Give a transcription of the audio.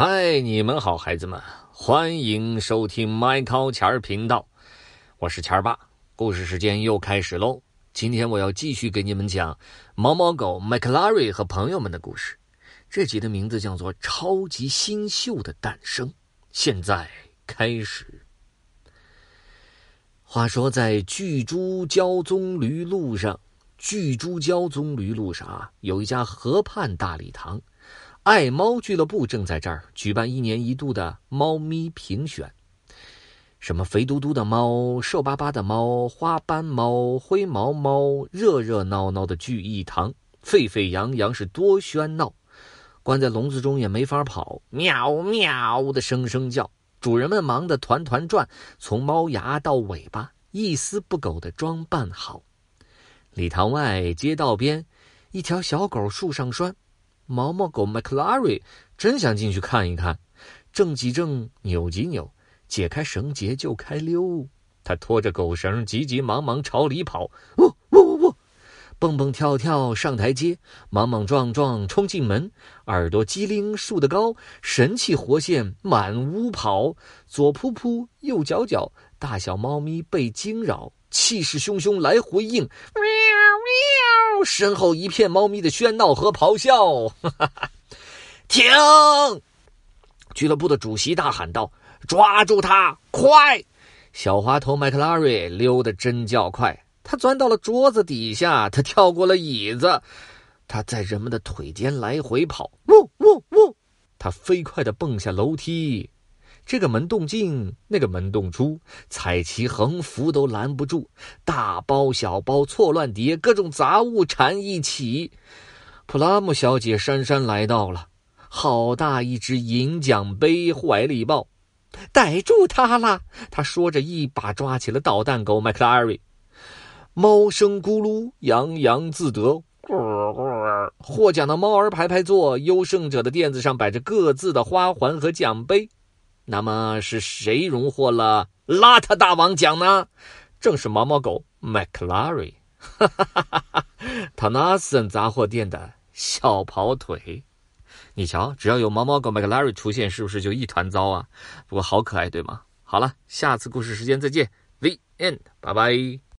嗨，你们好，孩子们，欢迎收听麦考钱儿频道，我是钱儿爸。故事时间又开始喽。今天我要继续给你们讲毛毛狗麦克拉瑞和朋友们的故事。这集的名字叫做《超级新秀的诞生》。现在开始。话说，在巨猪交棕榈路上，巨猪交棕榈路上啊，有一家河畔大礼堂。爱猫俱乐部正在这儿举办一年一度的猫咪评选，什么肥嘟嘟的猫、瘦巴巴的猫、花斑猫、灰毛猫，热热闹闹的聚一堂，沸沸扬扬是多喧闹。关在笼子中也没法跑，喵喵的声声叫，主人们忙得团团转，从猫牙到尾巴，一丝不苟的装扮好。礼堂外街道边，一条小狗树上拴。毛毛狗麦克拉瑞真想进去看一看，正挤正，扭挤扭，解开绳结就开溜。他拖着狗绳，急急忙忙朝里跑，呜呜呜呜，蹦蹦跳跳上台阶，莽莽撞撞冲进门，耳朵机灵竖得高，神气活现满屋跑，左扑扑，右搅搅，大小猫咪被惊扰，气势汹汹来回应，喵喵。身后一片猫咪的喧闹和咆哮。停！俱乐部的主席大喊道：“抓住他，快！”小滑头麦克拉瑞溜得真叫快，他钻到了桌子底下，他跳过了椅子，他在人们的腿间来回跑，呜呜呜！他飞快地蹦下楼梯。这个门洞进，那个门洞出，彩旗横幅都拦不住，大包小包错乱叠，各种杂物缠一起。普拉姆小姐姗姗来到了，好大一只银奖杯，怀里抱，逮住他了。他说着，一把抓起了捣蛋狗麦克拉瑞。猫声咕噜，洋洋自得。获奖的猫儿排排坐，优胜者的垫子上摆着各自的花环和奖杯。那么是谁荣获了邋遢大王奖呢？正是毛毛狗 McLarry，，哈哈哈哈哈！他拿森杂货店的小跑腿，你瞧，只要有毛毛狗，Mac larry 出现，是不是就一团糟啊？不过好可爱，对吗？好了，下次故事时间再见，The end，拜拜。